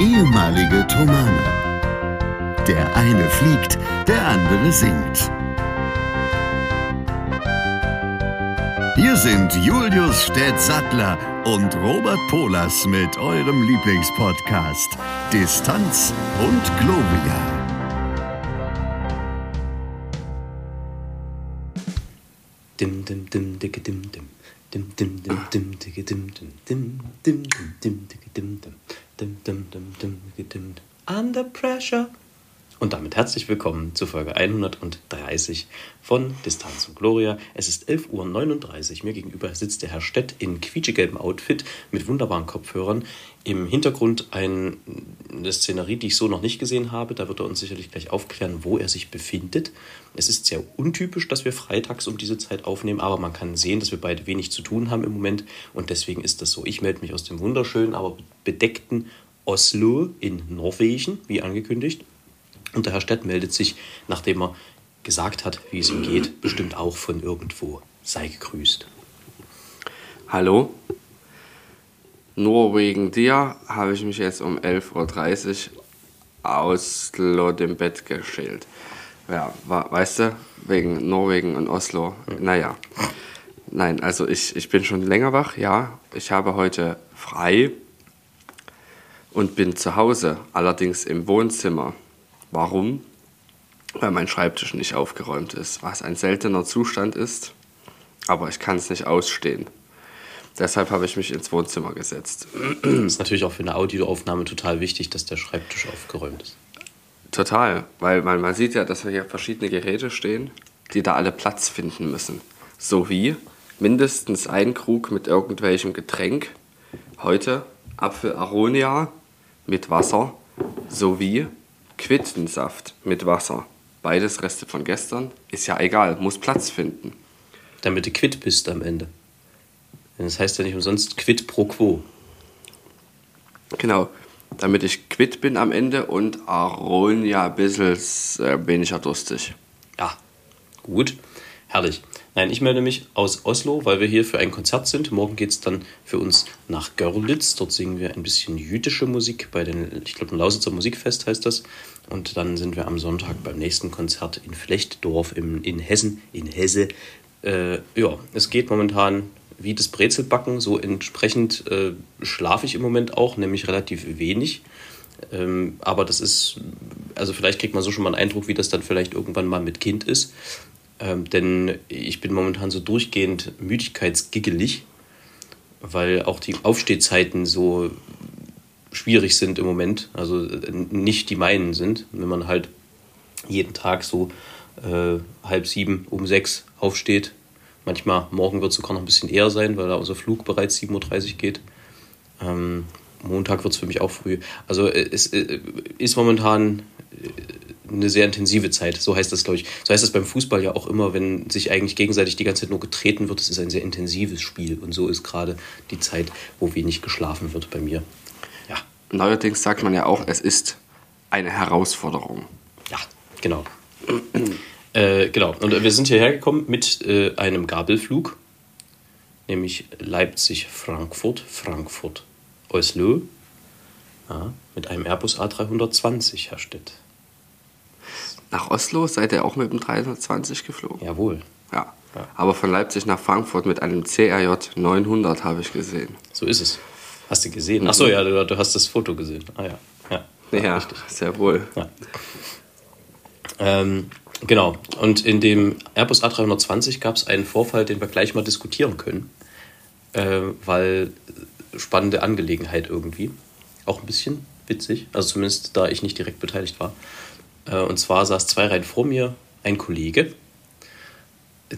ehemalige Tomane. Der eine fliegt, der andere singt. Hier sind Julius Städtsattler und Robert Polas mit eurem Lieblingspodcast Distanz und Globia. Dim dim dim dicke dim dim. Dim dim dim dim dicke dim dim. Dim dim dim dim dicke dim dim. Dim dim dim dim dim. Under pressure. Und damit herzlich willkommen zu Folge 130 von Distanz und Gloria. Es ist 11.39 Uhr. Mir gegenüber sitzt der Herr Stett in quietschegelbem Outfit mit wunderbaren Kopfhörern. Im Hintergrund ein, eine Szenerie, die ich so noch nicht gesehen habe. Da wird er uns sicherlich gleich aufklären, wo er sich befindet. Es ist sehr untypisch, dass wir freitags um diese Zeit aufnehmen, aber man kann sehen, dass wir beide wenig zu tun haben im Moment. Und deswegen ist das so. Ich melde mich aus dem wunderschönen, aber bedeckten Oslo in Norwegen, wie angekündigt. Und der Herr Stett meldet sich, nachdem er gesagt hat, wie es ihm geht, bestimmt auch von irgendwo. Sei gegrüßt. Hallo. Nur wegen dir habe ich mich jetzt um 11.30 Uhr aus dem Bett geschält. Ja, weißt du, wegen Norwegen und Oslo. Naja. Nein, also ich, ich bin schon länger wach, ja. Ich habe heute frei und bin zu Hause, allerdings im Wohnzimmer. Warum? Weil mein Schreibtisch nicht aufgeräumt ist, was ein seltener Zustand ist, aber ich kann es nicht ausstehen. Deshalb habe ich mich ins Wohnzimmer gesetzt. Das ist natürlich auch für eine Audioaufnahme total wichtig, dass der Schreibtisch aufgeräumt ist. Total, weil man, man sieht ja, dass hier verschiedene Geräte stehen, die da alle Platz finden müssen. Sowie mindestens ein Krug mit irgendwelchem Getränk. Heute Apfel Aronia mit Wasser sowie Quittensaft mit Wasser. Beides Reste von gestern. Ist ja egal, muss Platz finden. Damit du quitt bist am Ende. Das heißt ja nicht umsonst quid pro quo. Genau, damit ich quitt bin am Ende und Aronia ein bisschen äh, weniger durstig. Ja, gut, herrlich. Nein, ich melde mich aus Oslo, weil wir hier für ein Konzert sind. Morgen geht es dann für uns nach Görlitz. Dort singen wir ein bisschen jüdische Musik bei den, ich glaube, Lausitzer Musikfest heißt das. Und dann sind wir am Sonntag beim nächsten Konzert in Flechtdorf im, in Hessen, in Hesse. Äh, ja, es geht momentan wie das Brezelbacken, so entsprechend äh, schlafe ich im Moment auch, nämlich relativ wenig. Ähm, aber das ist, also vielleicht kriegt man so schon mal einen Eindruck, wie das dann vielleicht irgendwann mal mit Kind ist. Ähm, denn ich bin momentan so durchgehend müdigkeitsgiggelig, weil auch die Aufstehzeiten so schwierig sind im Moment. Also äh, nicht die meinen sind. Wenn man halt jeden Tag so äh, halb sieben, um sechs aufsteht. Manchmal morgen wird es sogar noch ein bisschen eher sein, weil da unser Flug bereits 7.30 Uhr geht. Ähm, Montag wird es für mich auch früh. Also äh, es äh, ist momentan äh, eine sehr intensive Zeit. So heißt das, glaube ich. So heißt das beim Fußball ja auch immer, wenn sich eigentlich gegenseitig die ganze Zeit nur getreten wird. Es ist ein sehr intensives Spiel. Und so ist gerade die Zeit, wo wenig geschlafen wird bei mir. Ja. Neuerdings sagt man ja auch, es ist eine Herausforderung. Ja, genau. Äh, genau. Und wir sind hierher gekommen mit äh, einem Gabelflug, nämlich Leipzig-Frankfurt, Frankfurt-Oslo. Ja, mit einem Airbus A320, Herr Stett. Nach Oslo seid ihr auch mit dem 320 geflogen? Jawohl. Ja. ja. Aber von Leipzig nach Frankfurt mit einem CRJ 900 habe ich gesehen. So ist es. Hast du gesehen? Achso, ja, du, du, hast das Foto gesehen. Ah ja. Ja, ja, ja sehr wohl. Ähm, genau. Und in dem Airbus A320 gab es einen Vorfall, den wir gleich mal diskutieren können. Äh, weil spannende Angelegenheit irgendwie. Auch ein bisschen witzig. Also zumindest da ich nicht direkt beteiligt war. Äh, und zwar saß zwei Reihen vor mir ein Kollege,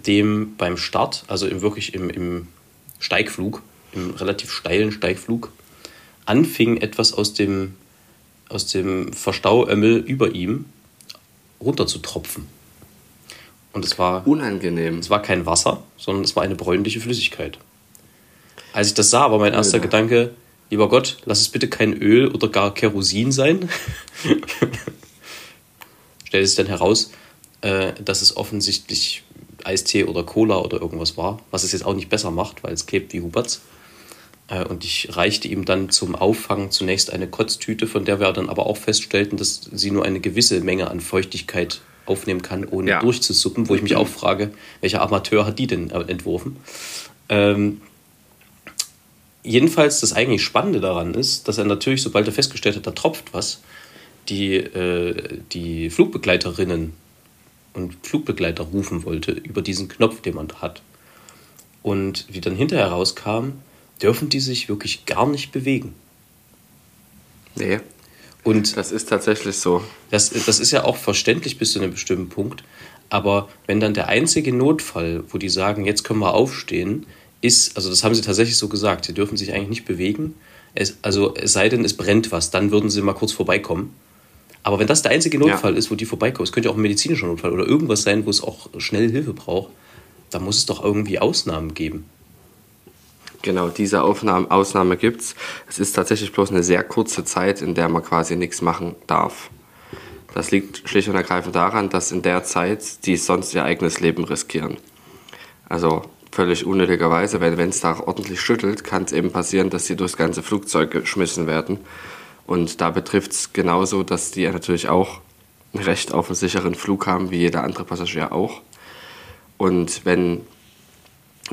dem beim Start, also im, wirklich im, im Steigflug, im relativ steilen Steigflug, anfing etwas aus dem, aus dem Verstauömmel über ihm runter zu tropfen. Und es war. Unangenehm. Es war kein Wasser, sondern es war eine bräunliche Flüssigkeit. Als ich das sah, war mein erster ja. Gedanke: Lieber Gott, lass es bitte kein Öl oder gar Kerosin sein. stellte sich dann heraus, äh, dass es offensichtlich Eistee oder Cola oder irgendwas war, was es jetzt auch nicht besser macht, weil es klebt wie Huberts. Äh, und ich reichte ihm dann zum Auffangen zunächst eine Kotztüte, von der wir dann aber auch feststellten, dass sie nur eine gewisse Menge an Feuchtigkeit aufnehmen kann, ohne Ja. durchzusuppen, wo ich mich auch frage, welcher Amateur hat die denn äh, entworfen? Ähm, jedenfalls das eigentlich Spannende daran ist, dass er natürlich, sobald er festgestellt hat, da tropft was, die, äh, die Flugbegleiterinnen und Flugbegleiter rufen wollte über diesen Knopf, den man da hat. Und wie dann hinterher rauskam, dürfen die sich wirklich gar nicht bewegen. Nee, Und das ist tatsächlich so. das, das ist ja auch verständlich bis zu einem bestimmten Punkt. Aber wenn dann der einzige Notfall, wo die sagen, jetzt können wir aufstehen, ist, also das haben sie tatsächlich so gesagt, sie dürfen sich eigentlich nicht bewegen. Es, also es sei denn, es brennt was, dann würden sie mal kurz vorbeikommen. Aber wenn das der einzige Notfall ist, wo die vorbeikommen, es könnte ja auch ein medizinischer Notfall oder irgendwas sein, wo es auch schnell Hilfe braucht, da muss es doch irgendwie Ausnahmen geben. Genau, diese Aufnahme, Ausnahme gibt es. Es ist tatsächlich bloß eine sehr kurze Zeit, in der man quasi nichts machen darf. Das liegt schlicht und ergreifend daran, dass in der Zeit die sonst ihr eigenes Leben riskieren. Also völlig unnötigerweise, weil wenn es da ordentlich schüttelt, kann es eben passieren, dass sie durchs ganze Flugzeug geschmissen werden. Und da betrifft es genauso, dass die natürlich auch ein Recht auf einen sicheren Flug haben, wie jeder andere Passagier auch. Und wenn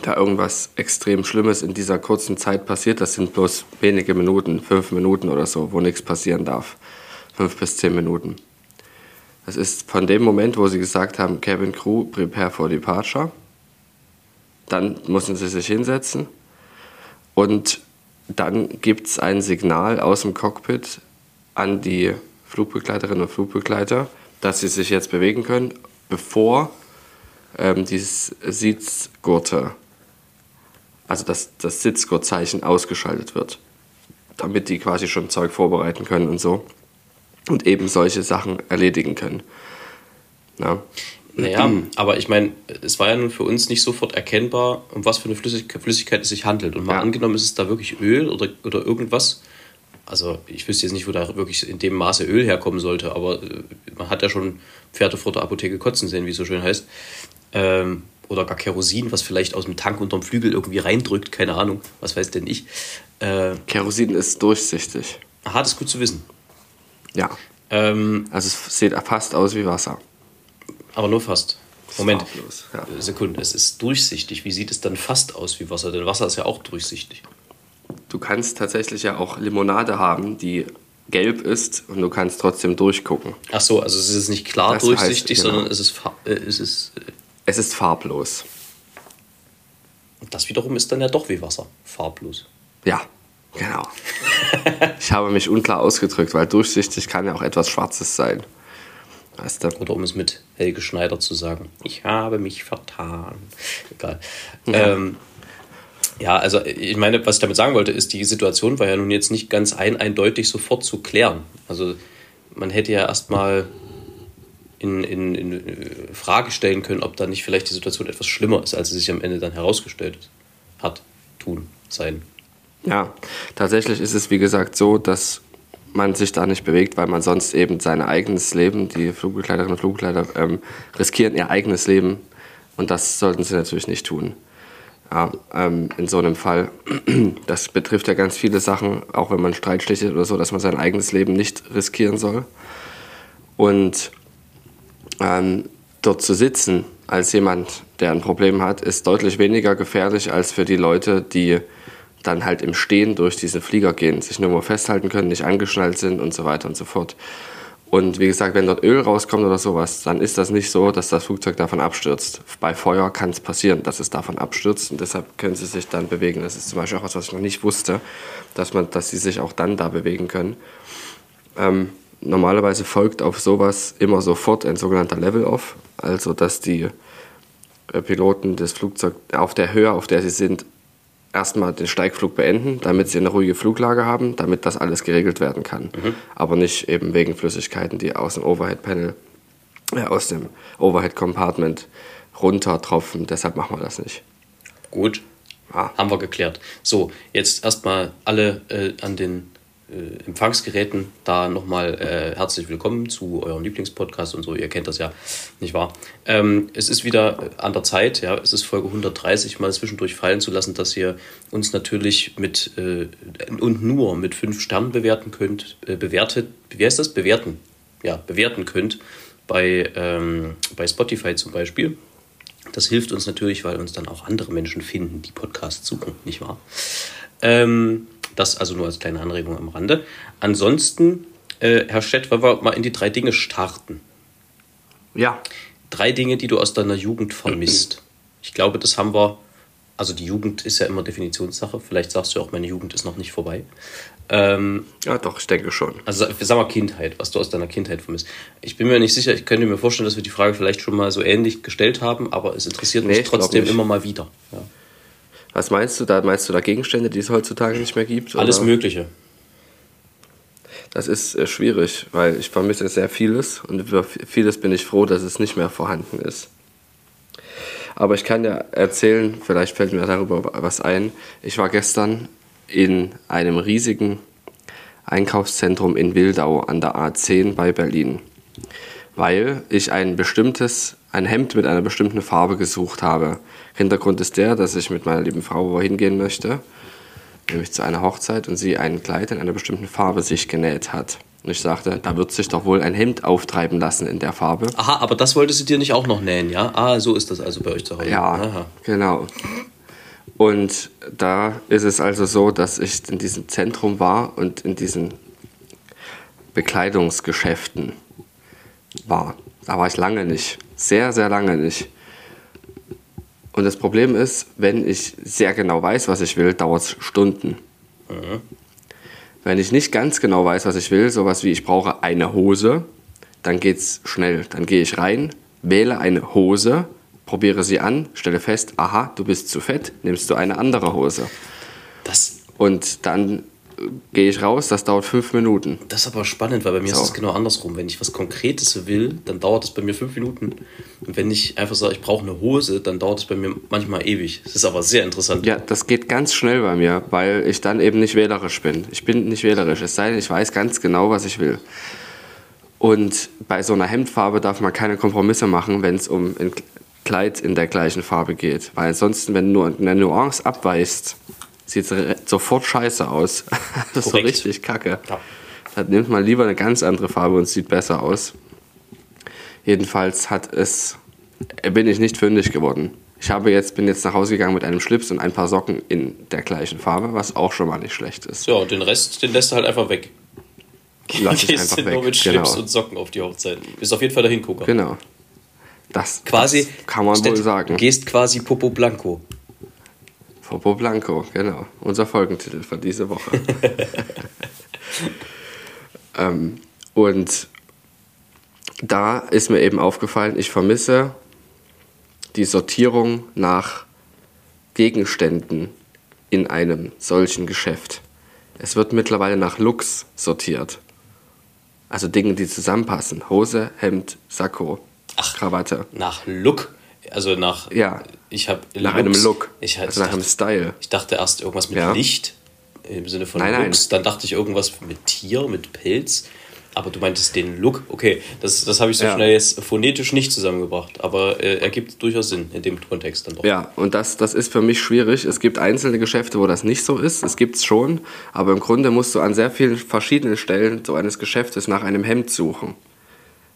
da irgendwas extrem Schlimmes in dieser kurzen Zeit passiert, das sind bloß wenige Minuten, fünf Minuten oder so, wo nichts passieren darf. Fünf bis zehn Minuten. Das ist von dem Moment, wo sie gesagt haben, Cabin Crew, prepare for departure. Dann müssen sie sich hinsetzen und dann gibt es ein Signal aus dem Cockpit an die Flugbegleiterinnen und Flugbegleiter, dass sie sich jetzt bewegen können, bevor ähm, dieses Sitzgurte, also das, das Sitzgurtzeichen ausgeschaltet wird, damit die quasi schon Zeug vorbereiten können und so und eben solche Sachen erledigen können. Ja. Naja, aber ich meine, es war ja nun für uns nicht sofort erkennbar, um was für eine Flüssig Flüssigkeit es sich handelt. Und mal Ja. angenommen, ist es da wirklich Öl oder, oder irgendwas. Also ich wüsste jetzt nicht, wo da wirklich in dem Maße Öl herkommen sollte, aber äh, man hat ja schon Pferde vor der Apotheke kotzen sehen, wie es so schön heißt. Ähm, oder gar Kerosin, was vielleicht aus dem Tank unterm Flügel irgendwie reindrückt, keine Ahnung, was weiß denn ich. Äh, Kerosin ist durchsichtig. aha, das ist gut zu wissen. Ja. Ähm, Also es sieht fast aus wie Wasser. aber nur fast. Moment, farblos, ja. Äh, Sekunde, es ist durchsichtig. Wie sieht es dann fast aus wie Wasser? Denn Wasser ist ja auch durchsichtig. Du kannst tatsächlich ja auch Limonade haben, die gelb ist und du kannst trotzdem durchgucken. Ach so, also es ist nicht klar Das durchsichtig, heißt, genau. sondern es ist, äh, es ist äh, Es ist farblos. das wiederum ist dann ja doch wie Wasser, farblos. Ja, genau. ich habe mich unklar ausgedrückt, weil durchsichtig kann ja auch etwas Schwarzes sein. Weißt du? Oder um es mit Helge Schneider zu sagen, ich habe mich vertan. Egal. Ja. Ähm, ja, also ich meine, was ich damit sagen wollte, ist, die Situation war ja nun jetzt nicht ganz ein eindeutig sofort zu klären. Also man hätte ja erstmal in, in, in äh, Frage stellen können, ob da nicht vielleicht die Situation etwas schlimmer ist, als sie sich am Ende dann herausgestellt hat, tun, sein. Ja, tatsächlich ist es wie gesagt so, dass man sich da nicht bewegt, weil man sonst eben sein eigenes Leben, die Flugbegleiterinnen und Flugbegleiter ähm, riskieren ihr eigenes Leben und das sollten sie natürlich nicht tun. Ja, ähm, in so einem Fall, das betrifft ja ganz viele Sachen, auch wenn man Streit schlichtet oder so, dass man sein eigenes Leben nicht riskieren soll. Und ähm, dort zu sitzen als jemand, der ein Problem hat, ist deutlich weniger gefährlich als für die Leute, die dann halt im Stehen durch diesen Flieger gehen, sich nur mal festhalten können, nicht angeschnallt sind und so weiter und so fort. Und wie gesagt, wenn dort Öl rauskommt oder sowas, dann ist das nicht so, dass das Flugzeug davon abstürzt. Bei Feuer kann es passieren, dass es davon abstürzt und deshalb können sie sich dann bewegen. Das ist zum Beispiel auch was, was ich noch nicht wusste, dass, man, dass sie sich auch dann da bewegen können. Ähm, normalerweise folgt auf sowas immer sofort ein sogenannter Level-Off, also dass die äh, Piloten das Flugzeug auf der Höhe, auf der sie sind, erstmal den Steigflug beenden, damit sie eine ruhige Fluglage haben, damit das alles geregelt werden kann. Aber nicht eben wegen Flüssigkeiten, die aus dem Overhead-Panel, äh, aus dem Overhead-Compartment runtertropfen. Deshalb machen wir das nicht. Gut, Ah. haben wir geklärt. So, jetzt erstmal alle äh, an den äh, Empfangsgeräten da nochmal äh, herzlich willkommen zu eurem Lieblingspodcast und so. Ihr kennt das ja, nicht wahr? Ähm, es ist wieder an der Zeit, ja, es ist Folge 130, mal zwischendurch fallen zu lassen, dass ihr uns natürlich mit äh, und nur mit fünf Sternen bewerten könnt, äh, bewertet, wie heißt das? Bewerten, ja, bewerten könnt bei, ähm, bei Spotify zum Beispiel. Das hilft uns natürlich, weil uns dann auch andere Menschen finden, die Podcasts suchen, nicht wahr? Ähm, das also nur als kleine Anregung am Rande. Ansonsten, äh, Herr Stett, wollen wir mal in die drei Dinge starten. Ja. Drei Dinge, die du aus deiner Jugend vermisst. Ich glaube, das haben wir. Also die Jugend ist ja immer Definitionssache. Vielleicht sagst du auch, meine Jugend ist noch nicht vorbei. Ähm, ja, doch, ich denke schon. Also sag mal Kindheit, was du aus deiner Kindheit vermisst. Ich bin mir nicht sicher, ich könnte mir vorstellen, dass wir die Frage vielleicht schon mal so ähnlich gestellt haben, aber es interessiert Nee, mich trotzdem immer mal wieder. Ja. Was meinst du da? Meinst du da Gegenstände, die es heutzutage nicht mehr gibt? Alles oder? Mögliche. Das ist äh, schwierig, weil ich vermisse sehr vieles und über vieles bin ich froh, dass es nicht mehr vorhanden ist. Aber ich kann ja erzählen, vielleicht fällt mir darüber was ein. Ich war gestern in einem riesigen Einkaufszentrum in Wildau an der A10 bei Berlin, weil ich ein bestimmtes, ein Hemd mit einer bestimmten Farbe gesucht habe. Hintergrund ist der, dass ich mit meiner lieben Frau wohin gehen möchte nämlich zu einer Hochzeit und sie ein Kleid in einer bestimmten Farbe sich genäht hat. Und ich sagte, da wird sich doch wohl ein Hemd auftreiben lassen in der Farbe. Aha, aber das wollte sie dir nicht auch noch nähen, ja? Ah, so ist das also bei euch zu Hause. Ja, Aha. genau. Und da ist es also so, dass ich in diesem Zentrum war und in diesen Bekleidungsgeschäften war. Da war ich lange nicht. Sehr, sehr lange nicht. Und das Problem ist, wenn ich sehr genau weiß, was ich will, dauert es Stunden. Wenn ich nicht ganz genau weiß, was ich will, sowas wie ich brauche eine Hose, dann geht's schnell. Dann gehe ich rein, wähle eine Hose, probiere sie an, stelle fest, aha, du bist zu fett, nimmst du eine andere Hose. Das, Und dann gehe ich raus, das dauert fünf Minuten. das ist aber spannend, weil bei mir So. ist es genau andersrum. Wenn ich was Konkretes will, dann dauert es bei mir fünf Minuten. Und wenn ich einfach sage, ich brauche eine Hose, dann dauert es bei mir manchmal ewig. Das ist aber sehr interessant. Ja, das geht ganz schnell bei mir, weil ich dann eben nicht wählerisch bin. Ich bin nicht wählerisch, es sei denn, ich weiß ganz genau, was ich will. Und bei so einer Hemdfarbe darf man keine Kompromisse machen, wenn es um ein Kleid in der gleichen Farbe geht. Weil ansonsten, wenn nur eine Nuance abweist, sieht sofort scheiße aus. das ist so richtig kacke. Ja. Dann nimmt man lieber eine ganz andere Farbe und sieht besser aus. Jedenfalls hat es, bin ich nicht fündig geworden. Ich habe jetzt, bin jetzt nach Hause gegangen mit einem Schlips und ein paar Socken in der gleichen Farbe, was auch schon mal nicht schlecht ist. Ja, und den Rest, den lässt du halt einfach weg. Lass ich einfach du nur weg. mit Schlips Genau. und Socken auf die Hochzeit. Bist auf jeden Fall der Hingucker. Genau. Das, Quasi, das kann man wohl sagen. Gehst quasi Popo Blanco. Popo Blanco, genau. Unser Folgentitel von dieser Woche. ähm, und da ist mir eben aufgefallen, ich vermisse die Sortierung nach Gegenständen in einem solchen Geschäft. Es wird mittlerweile nach Looks sortiert. Also Dinge, die zusammenpassen. Hose, Hemd, Sakko, Krawatte. Nach Look. Also nach. Ja. Ich habe Nach einem Look. Ich, also nach einem dachte, Style. ich dachte erst irgendwas mit Ja. Licht im Sinne von Nein, nein. Looks. Dann dachte ich irgendwas mit Tier, mit Pilz. Aber du meintest den Look. Okay, das, das habe ich so Ja. schnell jetzt phonetisch nicht zusammengebracht. Aber äh, ergibt durchaus Sinn in dem Kontext dann doch. Ja, und das, das ist für mich schwierig. Es gibt einzelne Geschäfte, wo das nicht so ist. Es gibt es schon. Aber im Grunde musst du an sehr vielen verschiedenen Stellen so eines Geschäftes nach einem Hemd suchen.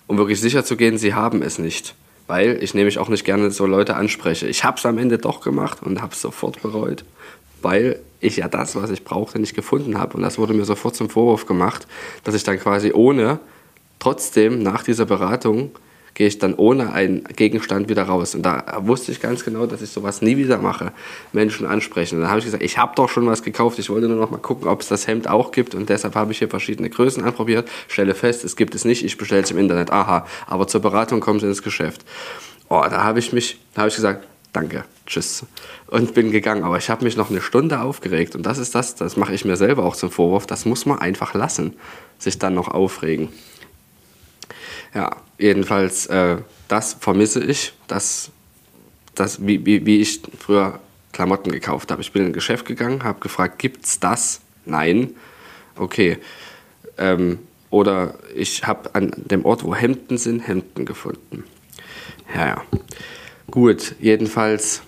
Um wirklich sicher zu gehen, sie haben es nicht. Weil ich nämlich auch nicht gerne so Leute anspreche. Ich habe es am Ende doch gemacht und habe es sofort bereut. Weil ich ja das, was ich brauchte, nicht gefunden habe. Und das wurde mir sofort zum Vorwurf gemacht, dass ich dann quasi ohne, trotzdem nach dieser Beratung, gehe ich dann ohne einen Gegenstand wieder raus. Und da wusste ich ganz genau, dass ich sowas nie wieder mache. Menschen ansprechen. Und dann habe ich gesagt, ich habe doch schon was gekauft. Ich wollte nur noch mal gucken, ob es das Hemd auch gibt. Und deshalb habe ich hier verschiedene Größen anprobiert. Stelle fest, es gibt es nicht. Ich bestelle es im Internet. Aha. Aber zur Beratung kommen sie ins Geschäft. Oh, da habe ich mich, da habe ich gesagt, danke, tschüss. Und bin gegangen. Aber ich habe mich noch eine Stunde aufgeregt. Und das ist das, das mache ich mir selber auch zum Vorwurf. Das muss man einfach lassen. Sich dann noch aufregen. Ja, jedenfalls, äh, das vermisse ich, das, das, wie, wie, wie ich früher Klamotten gekauft habe. Ich bin in ein Geschäft gegangen, habe gefragt, gibt's das? Nein. Okay. Ähm, oder ich habe an dem Ort, wo Hemden sind, Hemden gefunden. Ja, ja. Gut, jedenfalls,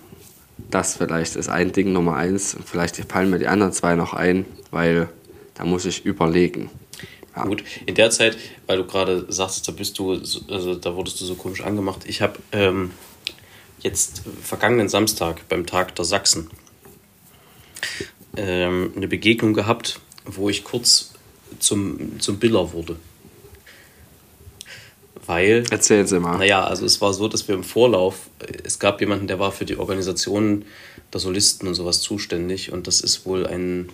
das vielleicht ist ein Ding Nummer eins. Vielleicht fallen mir die anderen zwei noch ein, weil da muss ich überlegen. Ja. Gut, in der Zeit, weil du gerade sagst, da bist du, also da wurdest du so komisch angemacht. Ich habe ähm, jetzt vergangenen Samstag beim Tag der Sachsen ähm, eine Begegnung gehabt, wo ich kurz zum, zum Biller wurde. Weil. Erzählen Sie mal. Naja, also es war so, dass wir im Vorlauf, es gab jemanden, der war für die Organisation der Solisten und sowas zuständig und das ist wohl ein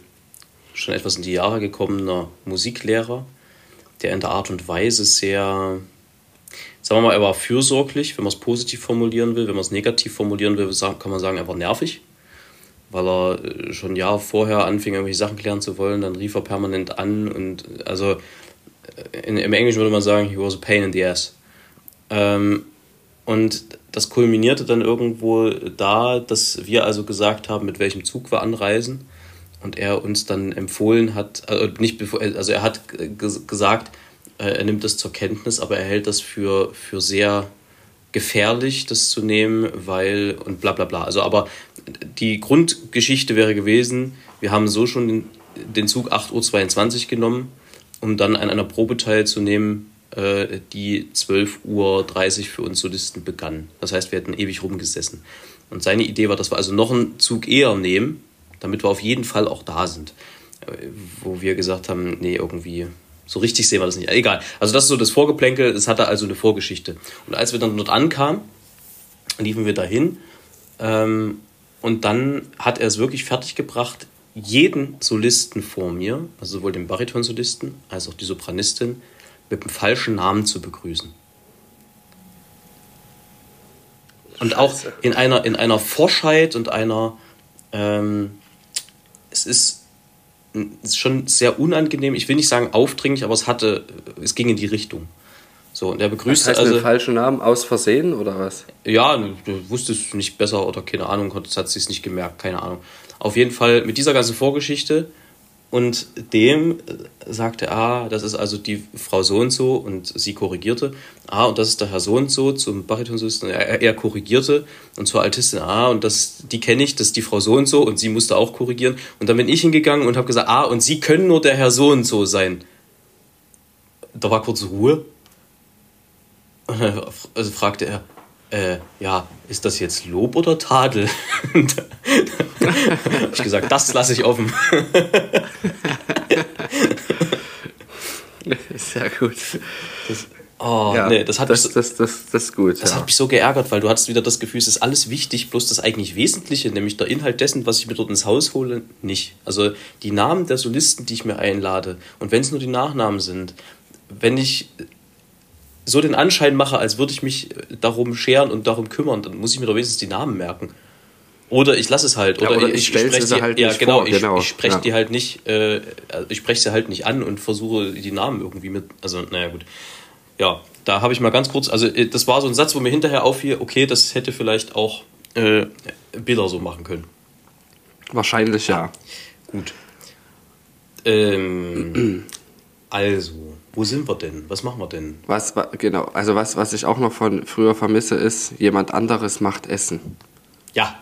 schon etwas in die Jahre gekommener Musiklehrer, der in der Art und Weise sehr, sagen wir mal, er war fürsorglich, wenn man es positiv formulieren will, wenn man es negativ formulieren will, kann man sagen, er war nervig weil er äh, schon Jahre vorher anfing, irgendwelche Sachen klären zu wollen. Dann rief er permanent an und also äh, in, im Englischen würde man sagen, he was a pain in the ass. Ähm, und das kulminierte dann irgendwo da, dass wir also gesagt haben, mit welchem Zug wir anreisen. Und er uns dann empfohlen hat, also, nicht also er hat gesagt, er nimmt das zur Kenntnis, aber er hält das für, für sehr gefährlich, das zu nehmen, weil und bla bla bla. Also aber die Grundgeschichte wäre gewesen, wir haben so schon den, den Zug 8.22 Uhr genommen, um dann an einer Probe teilzunehmen, äh, die 12.30 Uhr für uns Solisten begann. Das heißt, wir hätten ewig rumgesessen. Und seine Idee war, dass wir also noch einen Zug eher nehmen, damit wir auf jeden Fall auch da sind. Äh, wo wir gesagt haben, nee, irgendwie so richtig sehen wir das nicht. Egal. Also das ist so das Vorgeplänkel, es hatte also eine Vorgeschichte. Und als wir dann dort ankamen, liefen wir dahin ähm, und dann hat er es wirklich fertiggebracht, jeden Solisten vor mir, also sowohl den Baritonsolisten als auch die Sopranistin, mit dem falschen Namen zu begrüßen. Und auch in einer, in einer Forschheit und einer, ähm, es ist, schon sehr unangenehm, ich will nicht sagen aufdringlich, aber es hatte, es ging in die Richtung. So, und er begrüßte das heißt, also. Den falschen Namen aus Versehen oder was? Ja, du wusstest nicht besser oder keine Ahnung, hat sie es nicht gemerkt, keine Ahnung. Auf jeden Fall mit dieser ganzen Vorgeschichte und dem sagte, ah, das ist also die Frau so und so und sie korrigierte, ah, und das ist der Herr so und so zum Baritonsolisten, er, er korrigierte und zur Altistin, ah, und das, die kenne ich, das ist die Frau so und so und sie musste auch korrigieren. Und dann bin ich hingegangen und habe gesagt, ah, und sie können nur der Herr so und so sein. Da war kurz Ruhe und dann also fragte er, äh, ja, ist das jetzt Lob oder Tadel? habe ich gesagt, das lasse ich offen. Sehr gut. Das, oh, ja, nee, das hat das, mich so, das, das, das ist gut. Das ja. hat mich so geärgert, weil du hattest wieder das Gefühl, es ist alles wichtig, bloß das eigentlich Wesentliche, nämlich der Inhalt dessen, was ich mir dort ins Haus hole, nicht. Also die Namen der Solisten, die ich mir einlade, und wenn es nur die Nachnamen sind, wenn ich so den Anschein mache, als würde ich mich äh, darum scheren und darum kümmern, dann muss ich mir doch wenigstens die Namen merken. Oder ich lasse es halt. Oder, ja, oder ich, ich spreche sie halt ja, genau, vor, genau. Ich, ich spreche ja. die halt nicht, äh, ich spreche sie halt nicht an und versuche die Namen irgendwie mit. Also, naja, gut. Ja, da habe ich mal ganz kurz, also äh, das war so ein Satz, wo mir hinterher auffiel, okay, das hätte vielleicht auch äh, Bilder so machen können. Wahrscheinlich ja. ja. Gut. Ähm, also, wo sind wir denn? Was machen wir denn? Was, genau, also was, was ich auch noch von früher vermisse, ist, jemand anderes macht Essen. Ja,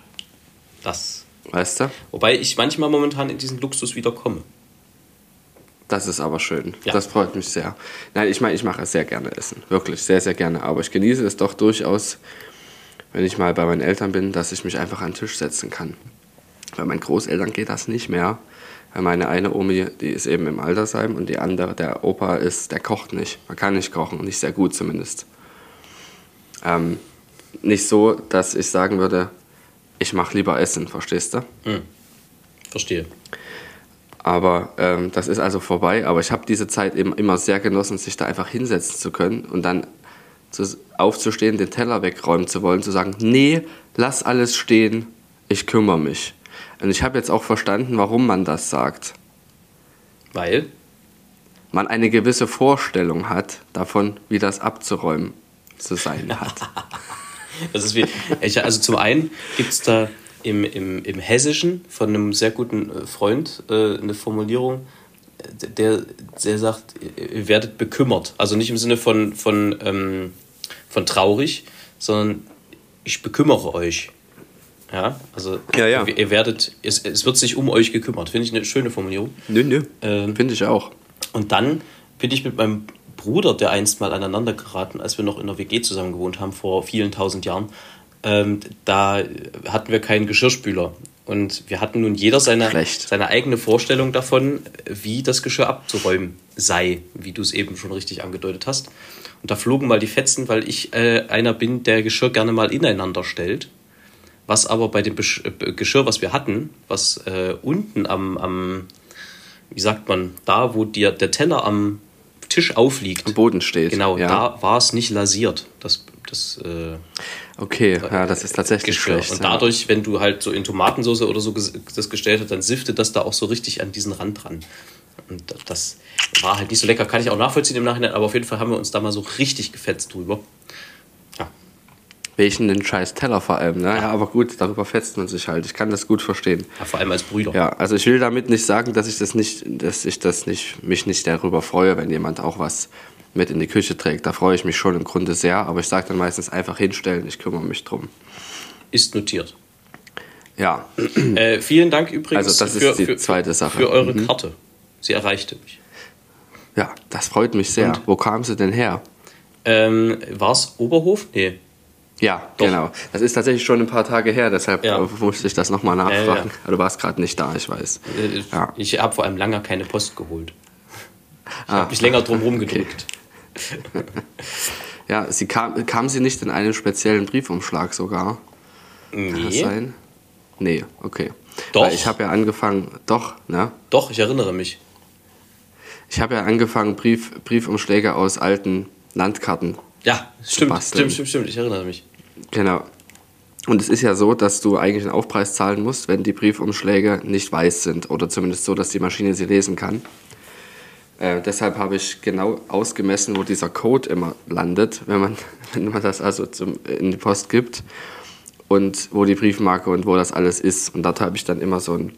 das. Weißt du? Wobei ich manchmal momentan in diesen Luxus wieder komme. Das ist aber schön. Ja. Das freut mich sehr. Nein, ich meine, ich mache sehr gerne Essen. Wirklich, sehr, sehr gerne. Aber ich genieße es doch durchaus, wenn ich mal bei meinen Eltern bin, dass ich mich einfach an den Tisch setzen kann. Bei meinen Großeltern geht das nicht mehr. Meine eine Omi, die ist eben im Altersheim und die andere, der Opa ist, der kocht nicht. Man kann nicht kochen, nicht sehr gut zumindest. Ähm, nicht so, dass ich sagen würde, ich mache lieber Essen, verstehst du? Hm. Verstehe. Aber ähm, das ist also vorbei. Aber ich habe diese Zeit eben immer sehr genossen, sich da einfach hinsetzen zu können und dann zu, aufzustehen, den Teller wegräumen zu wollen, zu sagen, nee, lass alles stehen, ich kümmere mich. Und ich habe jetzt auch verstanden, warum man das sagt. Weil? Man eine gewisse Vorstellung hat davon, wie das abzuräumen zu sein hat. das ist wie, also zum einen gibt es da im, im, im Hessischen von einem sehr guten äh, Freund äh, eine Formulierung, der, der sagt, ihr werdet bekümmert. Also nicht im Sinne von, von, ähm, von traurig, sondern ich bekümmere euch. Ja, also Ja, ja. Ihr, ihr werdet, es, es wird sich um euch gekümmert. Finde ich eine schöne Formulierung. Nö, nö. Ähm, Finde ich auch. Und dann bin ich mit meinem Bruder, der einst mal aneinander geraten, als wir noch in der WG zusammen gewohnt haben, vor vielen tausend Jahren, ähm, da hatten wir keinen Geschirrspüler. Und wir hatten nun jeder seine, Schlecht. seine eigene Vorstellung davon, wie das Geschirr abzuräumen sei, wie du es eben schon richtig angedeutet hast. Und da flogen mal die Fetzen, weil ich äh, einer bin, der Geschirr gerne mal ineinander stellt. Was aber bei dem Besch äh, Geschirr, was wir hatten, was äh, unten am, am, wie sagt man, da, wo dir der Teller am Tisch aufliegt, Am Boden steht. genau, ja. da war es nicht lasiert, das, das äh, Okay, ja, das ist tatsächlich Geschirr. schlecht. Und ja. dadurch, wenn du halt so in Tomatensauce oder so das gestellt hast, dann siftet das da auch so richtig an diesen Rand dran. Und das war halt nicht so lecker, kann ich auch nachvollziehen im Nachhinein, aber auf jeden Fall haben wir uns da mal so richtig gefetzt drüber. Welchen den scheiß Teller vor allem, ne? Ja, aber gut, darüber fetzt man sich halt. Ich kann das gut verstehen. ja vor allem als Brüder. Ja, also ich will damit nicht sagen, dass ich das nicht, dass ich das nicht, mich nicht darüber freue, wenn jemand auch was mit in die Küche trägt. Da freue ich mich schon im Grunde sehr, aber ich sage dann meistens einfach hinstellen, ich kümmere mich drum. Ist notiert. Ja, Äh, vielen Dank übrigens Also das ist für, die für, zweite Sache. für eure Mhm. Karte. Sie erreichte mich. ja, das freut mich sehr. Und? Wo kam sie denn her? Ähm, War es Oberhof? Nee. Ja, Doch. genau. Das ist tatsächlich schon ein paar Tage her, deshalb Ja. äh, musste ich das nochmal nachfragen. Ja, ja. Du warst gerade nicht da, ich weiß. Äh. Ich habe vor allem lange keine Post geholt. Ich Ah. habe mich länger drum rumgedrückt. Ja, sie kam, kam sie nicht in einem speziellen Briefumschlag sogar? Kann das Nee. sein? Nee, okay. Doch. Weil ich habe ja angefangen, doch, ne? Doch, ich erinnere mich. Ich habe ja angefangen, Brief, Briefumschläge aus alten Landkarten. Ja, stimmt, basteln. stimmt, stimmt, stimmt. Ich erinnere mich. Genau. Und es ist ja so, dass du eigentlich einen Aufpreis zahlen musst, wenn die Briefumschläge nicht weiß sind oder zumindest so, dass die Maschine sie lesen kann. Äh, deshalb habe ich genau ausgemessen, wo dieser Code immer landet, wenn man, wenn man das also zum, in die Post gibt und wo die Briefmarke und wo das alles ist. Und dort habe ich dann immer so ein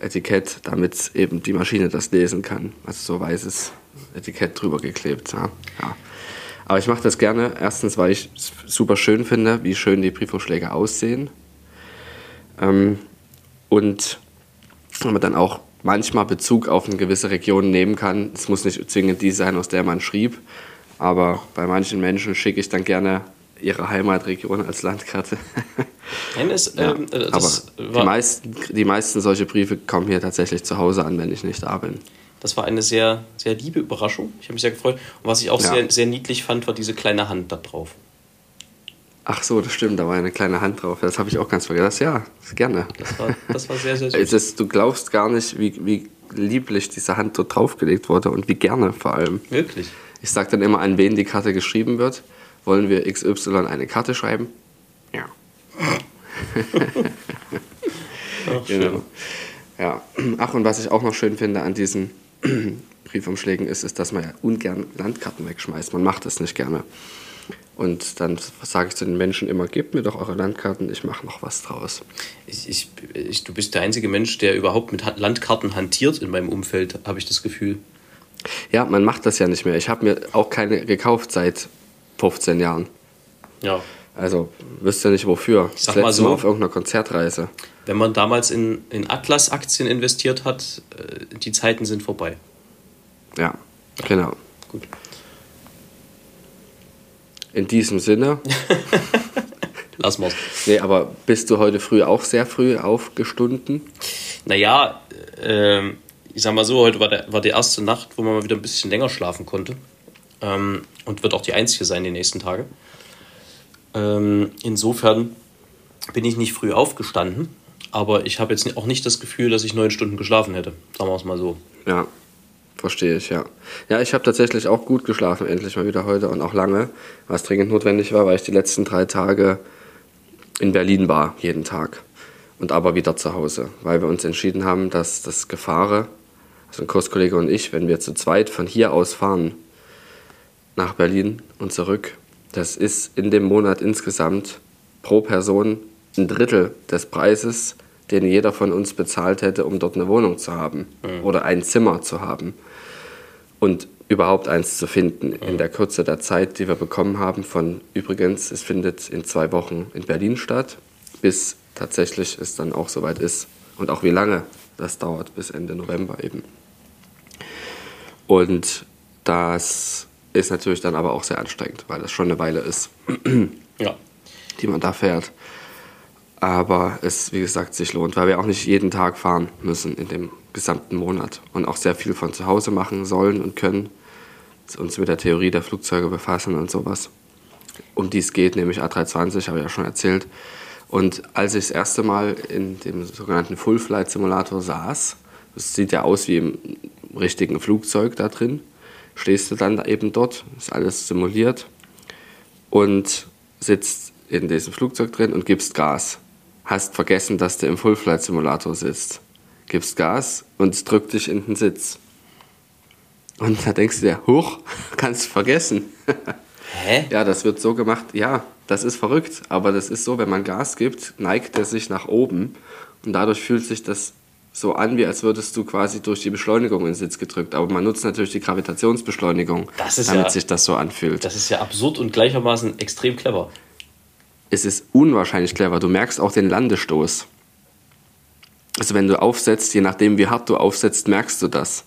Etikett, damit eben die Maschine das lesen kann. Also so weißes Etikett drüber geklebt. Ja. Ja. Aber ich mache das gerne. Erstens, weil ich es super schön finde, wie schön die Briefumschläge aussehen. Ähm, und weil man dann auch manchmal Bezug auf eine gewisse Region nehmen kann. Es muss nicht zwingend die sein, aus der man schrieb. Aber bei manchen Menschen schicke ich dann gerne ihre Heimatregion als Landkarte. Nein, es, Ja, ähm, äh, aber die meisten, die meisten solche Briefe kommen hier tatsächlich zu Hause an, wenn ich nicht da bin. Das war eine sehr, sehr liebe Überraschung. Ich habe mich sehr gefreut. Und was ich auch Ja. sehr, sehr niedlich fand, war diese kleine Hand da drauf. Ach so, das stimmt, da war eine kleine Hand drauf. Das habe ich auch ganz vergessen. Das, ja, gerne. Das war, das war sehr, sehr süß. ist, du glaubst gar nicht, wie, wie lieblich diese Hand dort draufgelegt wurde und wie gerne vor allem. Wirklich. Ich sage dann immer, an wen die Karte geschrieben wird. Wollen wir XY eine Karte schreiben? Ja. Ach, schön. Genau. Ja. Ach, und was ich auch noch schön finde an diesen Briefumschlägen ist, ist, dass man ja ungern Landkarten wegschmeißt. Man macht das nicht gerne. Und dann sage ich zu den Menschen immer, gebt mir doch eure Landkarten, ich mache noch was draus. Ich, ich, ich, du bist der einzige Mensch, der überhaupt mit Landkarten hantiert in meinem Umfeld, habe ich das Gefühl. Ja, man macht das ja nicht mehr. Ich habe mir auch keine gekauft seit 15 Jahren. Ja. Also wüsste nicht wofür. sag das mal so. Mal auf irgendeiner Konzertreise. Wenn man damals in, in Atlas-Aktien investiert hat, äh, die Zeiten sind vorbei. Ja, genau. Gut. In diesem Sinne. Lass mal's. Nee, aber bist du heute früh auch sehr früh aufgestunden? Naja, ähm, ich sag mal so, heute war, der, war die erste Nacht, wo man mal wieder ein bisschen länger schlafen konnte. Ähm, und wird auch die einzige sein die nächsten Tage. Ähm, insofern bin ich nicht früh aufgestanden, aber ich habe jetzt auch nicht das Gefühl, dass ich neun Stunden geschlafen hätte. Sagen wir es mal so. Ja, verstehe ich, ja. Ja, ich habe tatsächlich auch gut geschlafen, endlich mal wieder heute und auch lange, was dringend notwendig war, weil ich die letzten drei Tage in Berlin war, jeden Tag. Und aber wieder zu Hause, weil wir uns entschieden haben, dass das Gefahre, also ein Kurskollege und ich, wenn wir zu zweit von hier aus fahren nach Berlin und zurück, das ist in dem Monat insgesamt pro Person ein Drittel des Preises, den jeder von uns bezahlt hätte, um dort eine Wohnung zu haben oder ein Zimmer zu haben und überhaupt eins zu finden in der Kürze der Zeit, die wir bekommen haben. Von übrigens, es findet in zwei Wochen in Berlin statt, bis tatsächlich es dann auch soweit ist und auch wie lange das dauert bis Ende November eben. Und das ist natürlich dann aber auch sehr anstrengend, weil das schon eine Weile ist, Ja. die man da fährt. Aber es, wie gesagt, sich lohnt, weil wir auch nicht jeden Tag fahren müssen in dem gesamten Monat und auch sehr viel von zu Hause machen sollen und können, uns mit der Theorie der Flugzeuge befassen und sowas. Um die es geht, nämlich A320, habe ich ja schon erzählt. Und als ich das erste Mal in dem sogenannten Full Flight Simulator saß, das sieht ja aus wie im richtigen Flugzeug da drin, stehst du dann da eben dort, ist alles simuliert und sitzt in diesem Flugzeug drin und gibst Gas. Hast vergessen, dass du im Full Flight Simulator sitzt. Gibst Gas und es drückt dich in den Sitz. Und da denkst du dir, huch, kannst vergessen. Hä? Ja, das wird so gemacht. Ja, das ist verrückt. Aber das ist so, wenn man Gas gibt, neigt er sich nach oben. Und dadurch fühlt sich das so an, wie als würdest du quasi durch die Beschleunigung in den Sitz gedrückt. Aber man nutzt natürlich die Gravitationsbeschleunigung, damit ja- sich das so anfühlt. Das ist ja absurd und gleichermaßen extrem clever. Es ist unwahrscheinlich clever. Du merkst auch den Landestoß. Also wenn du aufsetzt, je nachdem wie hart du aufsetzt, merkst du das.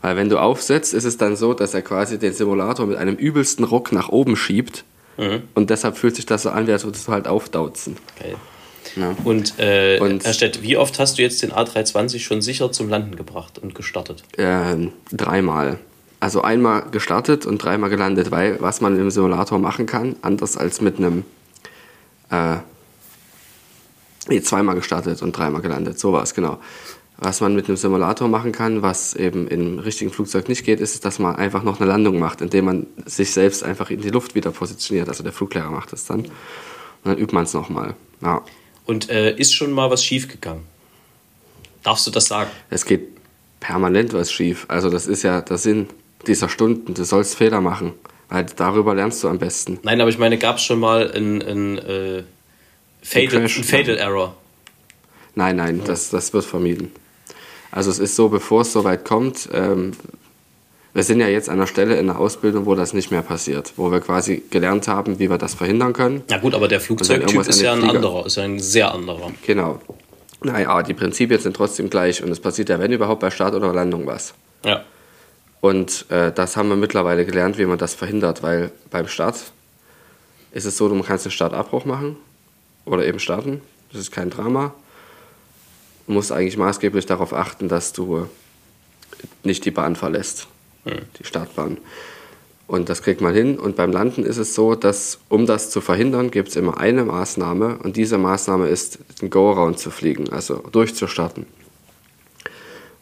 Weil wenn du aufsetzt, ist es dann so, dass er quasi den Simulator mit einem übelsten Ruck nach oben schiebt. Und deshalb fühlt sich das so an, wie als würdest du halt aufdauzen. Geil. Ja. Und, äh, Und- Herr Stett, wie oft hast du jetzt den A320 schon sicher zum Landen gebracht und gestartet? Ähm, dreimal. Also einmal gestartet und dreimal gelandet, weil was man im Simulator machen kann, anders als mit einem äh, nee, zweimal gestartet und dreimal gelandet, so war es genau. Was man mit einem Simulator machen kann, was eben im richtigen Flugzeug nicht geht, ist, dass man einfach noch eine Landung macht, indem man sich selbst einfach in die Luft wieder positioniert. Also der Fluglehrer macht das dann. Und dann übt man es nochmal. Ja. Und äh, ist schon mal was schiefgegangen? Darfst du das sagen? Es geht permanent was schief. Also das ist ja der Sinn dieser Stunden. Du sollst Fehler machen, weil darüber lernst du am besten. Nein, aber ich meine, gab es schon mal ein, ein, äh, Fatal, ein Fatal Error? Nein, nein, das, das wird vermieden. Also es ist so, bevor es soweit kommt, ähm, wir sind ja jetzt an einer Stelle in der Ausbildung, wo das nicht mehr passiert, wo wir quasi gelernt haben, wie wir das verhindern können. Na gut, aber der Flugzeugtyp ist ja ein Flieger. anderer, ist ja ein sehr anderer. Genau. Naja, die Prinzipien sind trotzdem gleich und es passiert ja, wenn überhaupt, bei Start oder Landung was. Ja. Und äh, das haben wir mittlerweile gelernt, wie man das verhindert, weil beim Start ist es so, du kannst einen Startabbruch machen oder eben starten. Das ist kein Drama. Du musst eigentlich maßgeblich darauf achten, dass du nicht die Bahn verlässt, die Startbahn. Und das kriegt man hin. Und beim Landen ist es so, dass um das zu verhindern, gibt es immer eine Maßnahme. Und diese Maßnahme ist, den Go-Around zu fliegen, also durchzustarten.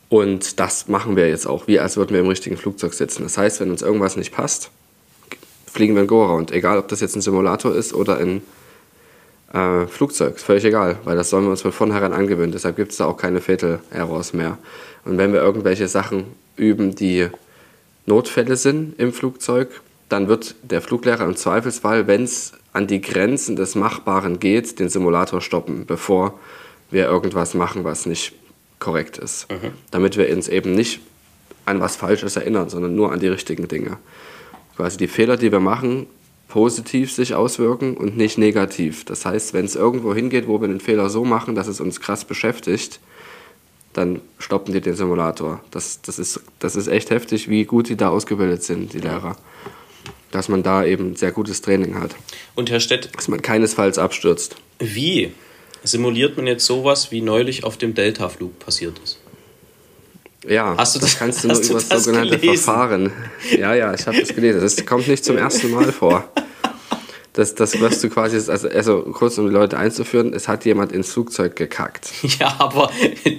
Und das machen wir jetzt auch, wie als würden wir im richtigen Flugzeug sitzen. Das heißt, wenn uns irgendwas nicht passt, fliegen wir einen Go-Around. Egal, ob das jetzt ein Simulator ist oder ein äh, Flugzeug. Ist völlig egal, weil das sollen wir uns von vornherein angewöhnen. Deshalb gibt es da auch keine Fatal Errors mehr. Und wenn wir irgendwelche Sachen üben, die Notfälle sind im Flugzeug, dann wird der Fluglehrer im Zweifelsfall, wenn es an die Grenzen des Machbaren geht, den Simulator stoppen, bevor wir irgendwas machen, was nicht korrekt ist. Damit wir uns eben nicht an was Falsches erinnern, sondern nur an die richtigen Dinge. Quasi die Fehler, die wir machen, positiv sich auswirken und nicht negativ. Das heißt, wenn es irgendwo hingeht, wo wir den Fehler so machen, dass es uns krass beschäftigt, dann stoppen die den Simulator. Das, das, ist, das ist echt heftig, wie gut die da ausgebildet sind, die Lehrer. Dass man da eben sehr gutes Training hat. Und Herr Stett, Dass man keinesfalls abstürzt. wie simuliert man jetzt sowas, wie neulich auf dem Delta-Flug passiert ist? Ja, Hast du das- das kannst du nur über das das sogenannte gelesen? Verfahren. Ja, ja, ich habe das gelesen. Das kommt nicht zum ersten Mal vor. Das, das wirst du quasi, also, also kurz um die Leute einzuführen, es hat jemand ins Flugzeug gekackt. Ja, aber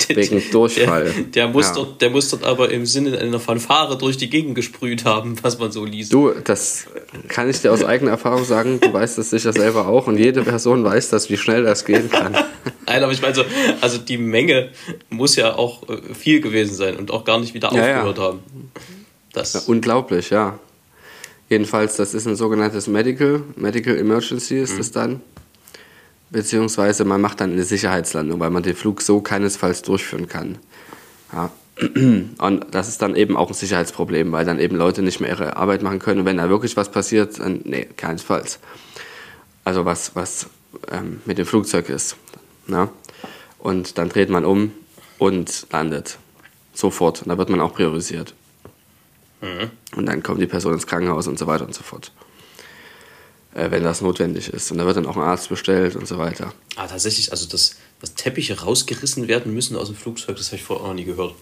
Wegen Durchfall. Der, der, muss Ja. dort, der muss dort aber im Sinne einer Fanfare durch die Gegend gesprüht haben, was man so liest. Du, das kann ich dir aus eigener Erfahrung sagen, du weißt das sicher selber auch und jede Person weiß das, wie schnell das gehen kann. Nein, aber ich meine so, also die Menge muss ja auch äh, viel gewesen sein und auch gar nicht wieder Ja, ja. aufgehört haben. Das, Unglaublich, ja. Jedenfalls, das ist ein sogenanntes Medical, Medical Emergency ist es dann. beziehungsweise man macht dann eine Sicherheitslandung, weil man den Flug so keinesfalls durchführen kann. Ja. Und das ist dann eben auch ein Sicherheitsproblem, weil dann eben Leute nicht mehr ihre Arbeit machen können. Und wenn da wirklich was passiert, dann, nee, keinesfalls. Also was, was ähm, mit dem Flugzeug ist. Ne? Und dann dreht man um und landet. Sofort. Und da wird man auch priorisiert. Mhm. Und dann kommt die Person ins Krankenhaus und so weiter und so fort. Äh, wenn das notwendig ist. Und da wird dann auch ein Arzt bestellt und so weiter. Ah, tatsächlich, also dass, dass Teppiche rausgerissen werden müssen aus dem Flugzeug, das habe ich vorher auch noch nie gehört.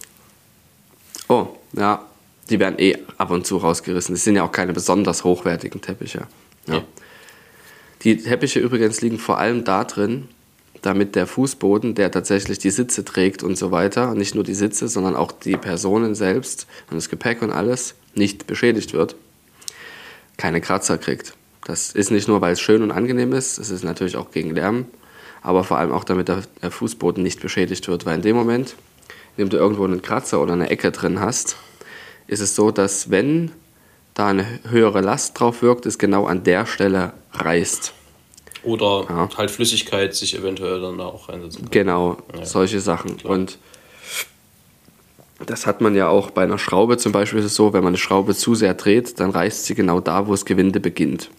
Oh, ja. Die werden eh ab und zu rausgerissen. Das sind ja auch keine besonders hochwertigen Teppiche. Ja. ja. Die Teppiche übrigens liegen vor allem da drin, damit der Fußboden, der tatsächlich die Sitze trägt und so weiter, nicht nur die Sitze, sondern auch die Personen selbst und das Gepäck und alles nicht beschädigt wird, keine Kratzer kriegt. Das ist nicht nur, weil es schön und angenehm ist, es ist natürlich auch gegen Lärm, aber vor allem auch, damit der, Fußboden nicht beschädigt wird, weil in dem Moment, in dem du irgendwo einen Kratzer oder eine Ecke drin hast, ist es so, dass wenn da eine höhere Last drauf wirkt, es genau an der Stelle reißt. Oder ja. halt Flüssigkeit sich eventuell dann da auch einsetzen kann. Genau, ja. solche Sachen. Klar. Und das hat man ja auch bei einer Schraube zum Beispiel ist es so, wenn man eine Schraube zu sehr dreht, dann reißt sie genau da, wo das Gewinde beginnt.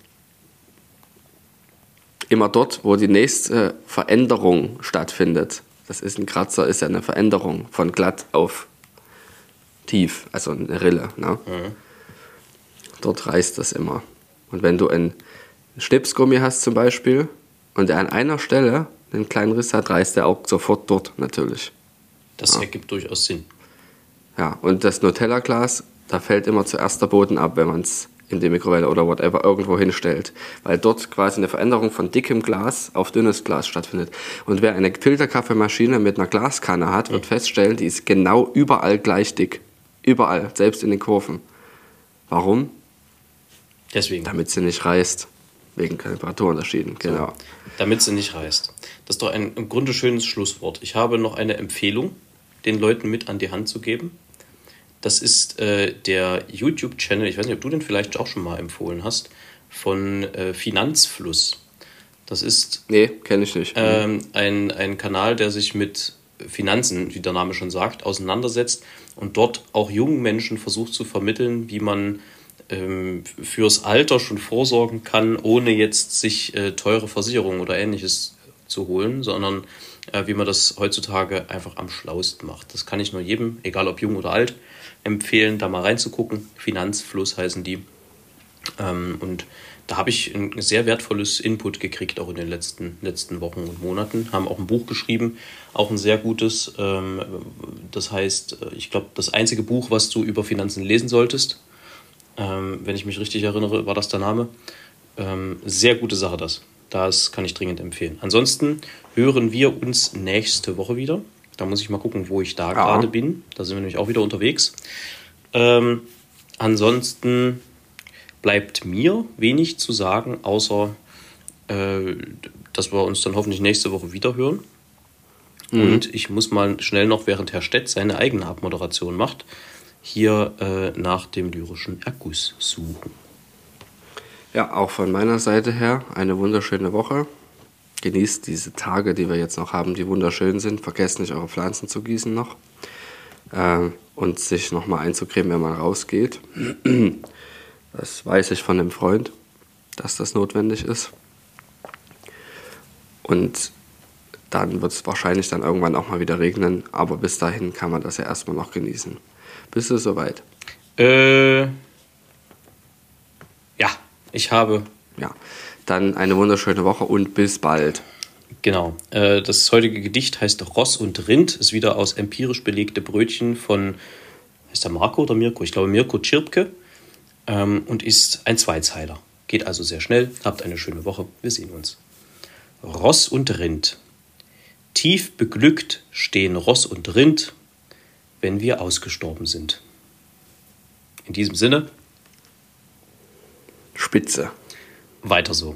Immer dort, wo die nächste Veränderung stattfindet. Das ist ein Kratzer, ist ja eine Veränderung von glatt auf tief, also eine Rille. Ne? Mhm. Dort reißt das immer. Und wenn du ein Schnipsgummi hast zum Beispiel und der an einer Stelle einen kleinen Riss hat, reißt der auch sofort dort natürlich. Das ja. ergibt durchaus Sinn. Ja, und das Nutella-Glas, da fällt immer zuerst der Boden ab, wenn man es in die Mikrowelle oder whatever irgendwo hinstellt, weil dort quasi eine Veränderung von dickem Glas auf dünnes Glas stattfindet. Und wer eine Filterkaffeemaschine mit einer Glaskanne hat, wird feststellen, die ist genau überall gleich dick. Überall, selbst in den Kurven. Warum? Deswegen. Damit sie nicht reißt. Wegen Temperaturunterschieden, genau. So, damit sie nicht reißt. Das ist doch ein im Grunde schönes Schlusswort. Ich habe noch eine Empfehlung, den Leuten mit an die Hand zu geben. Das ist äh, der YouTube-Channel, ich weiß nicht, ob du den vielleicht auch schon mal empfohlen hast, von äh, Finanzfluss. Das ist. Nee, kenne ich nicht. Ähm, ein, ein Kanal, der sich mit Finanzen, wie der Name schon sagt, auseinandersetzt und dort auch jungen Menschen versucht zu vermitteln, wie man ähm, fürs Alter schon vorsorgen kann, ohne jetzt sich äh, teure Versicherungen oder ähnliches zu holen, sondern äh, wie man das heutzutage einfach am schlausten macht. Das kann ich nur jedem, egal ob jung oder alt, empfehlen, da mal reinzugucken. Finanzfluss heißen die. Ähm, und da habe ich ein sehr wertvolles Input gekriegt, auch in den letzten, letzten Wochen und Monaten. Haben auch ein Buch geschrieben, auch ein sehr gutes. Ähm, das heißt, äh, ich glaube, das einzige Buch, was du über Finanzen lesen solltest, ähm, wenn ich mich richtig erinnere, war das der Name. Ähm, sehr gute Sache das. Das kann ich dringend empfehlen. Ansonsten hören wir uns nächste Woche wieder. Da muss ich mal gucken, wo ich da ja. gerade bin. Da sind wir nämlich auch wieder unterwegs. Ähm, ansonsten bleibt mir wenig zu sagen, außer äh, dass wir uns dann hoffentlich nächste Woche wieder hören. Mhm. Und ich muss mal schnell noch, während Herr Stett seine eigene Abmoderation macht, hier äh, nach dem lyrischen Erguss suchen. Ja, auch von meiner Seite her eine wunderschöne Woche. Genießt diese Tage, die wir jetzt noch haben, die wunderschön sind. Vergesst nicht, eure Pflanzen zu gießen noch. Äh, und sich nochmal einzucremen, wenn man rausgeht. Das weiß ich von einem Freund, dass das notwendig ist. Und dann wird es wahrscheinlich dann irgendwann auch mal wieder regnen. Aber bis dahin kann man das ja erstmal noch genießen. Bist du soweit? Äh, ja, ich habe. Ja, dann eine wunderschöne Woche und bis bald. Genau. Äh, das heutige Gedicht heißt Ross und Rind, ist wieder aus empirisch belegte Brötchen von, heißt der Marco oder Mirko? Ich glaube Mirko Tschirpke ähm, und ist ein Zweizeiler. Geht also sehr schnell. Habt eine schöne Woche. Wir sehen uns. Ross und Rind. Tief beglückt stehen Ross und Rind wenn wir ausgestorben sind. In diesem Sinne. Spitze. Weiter so.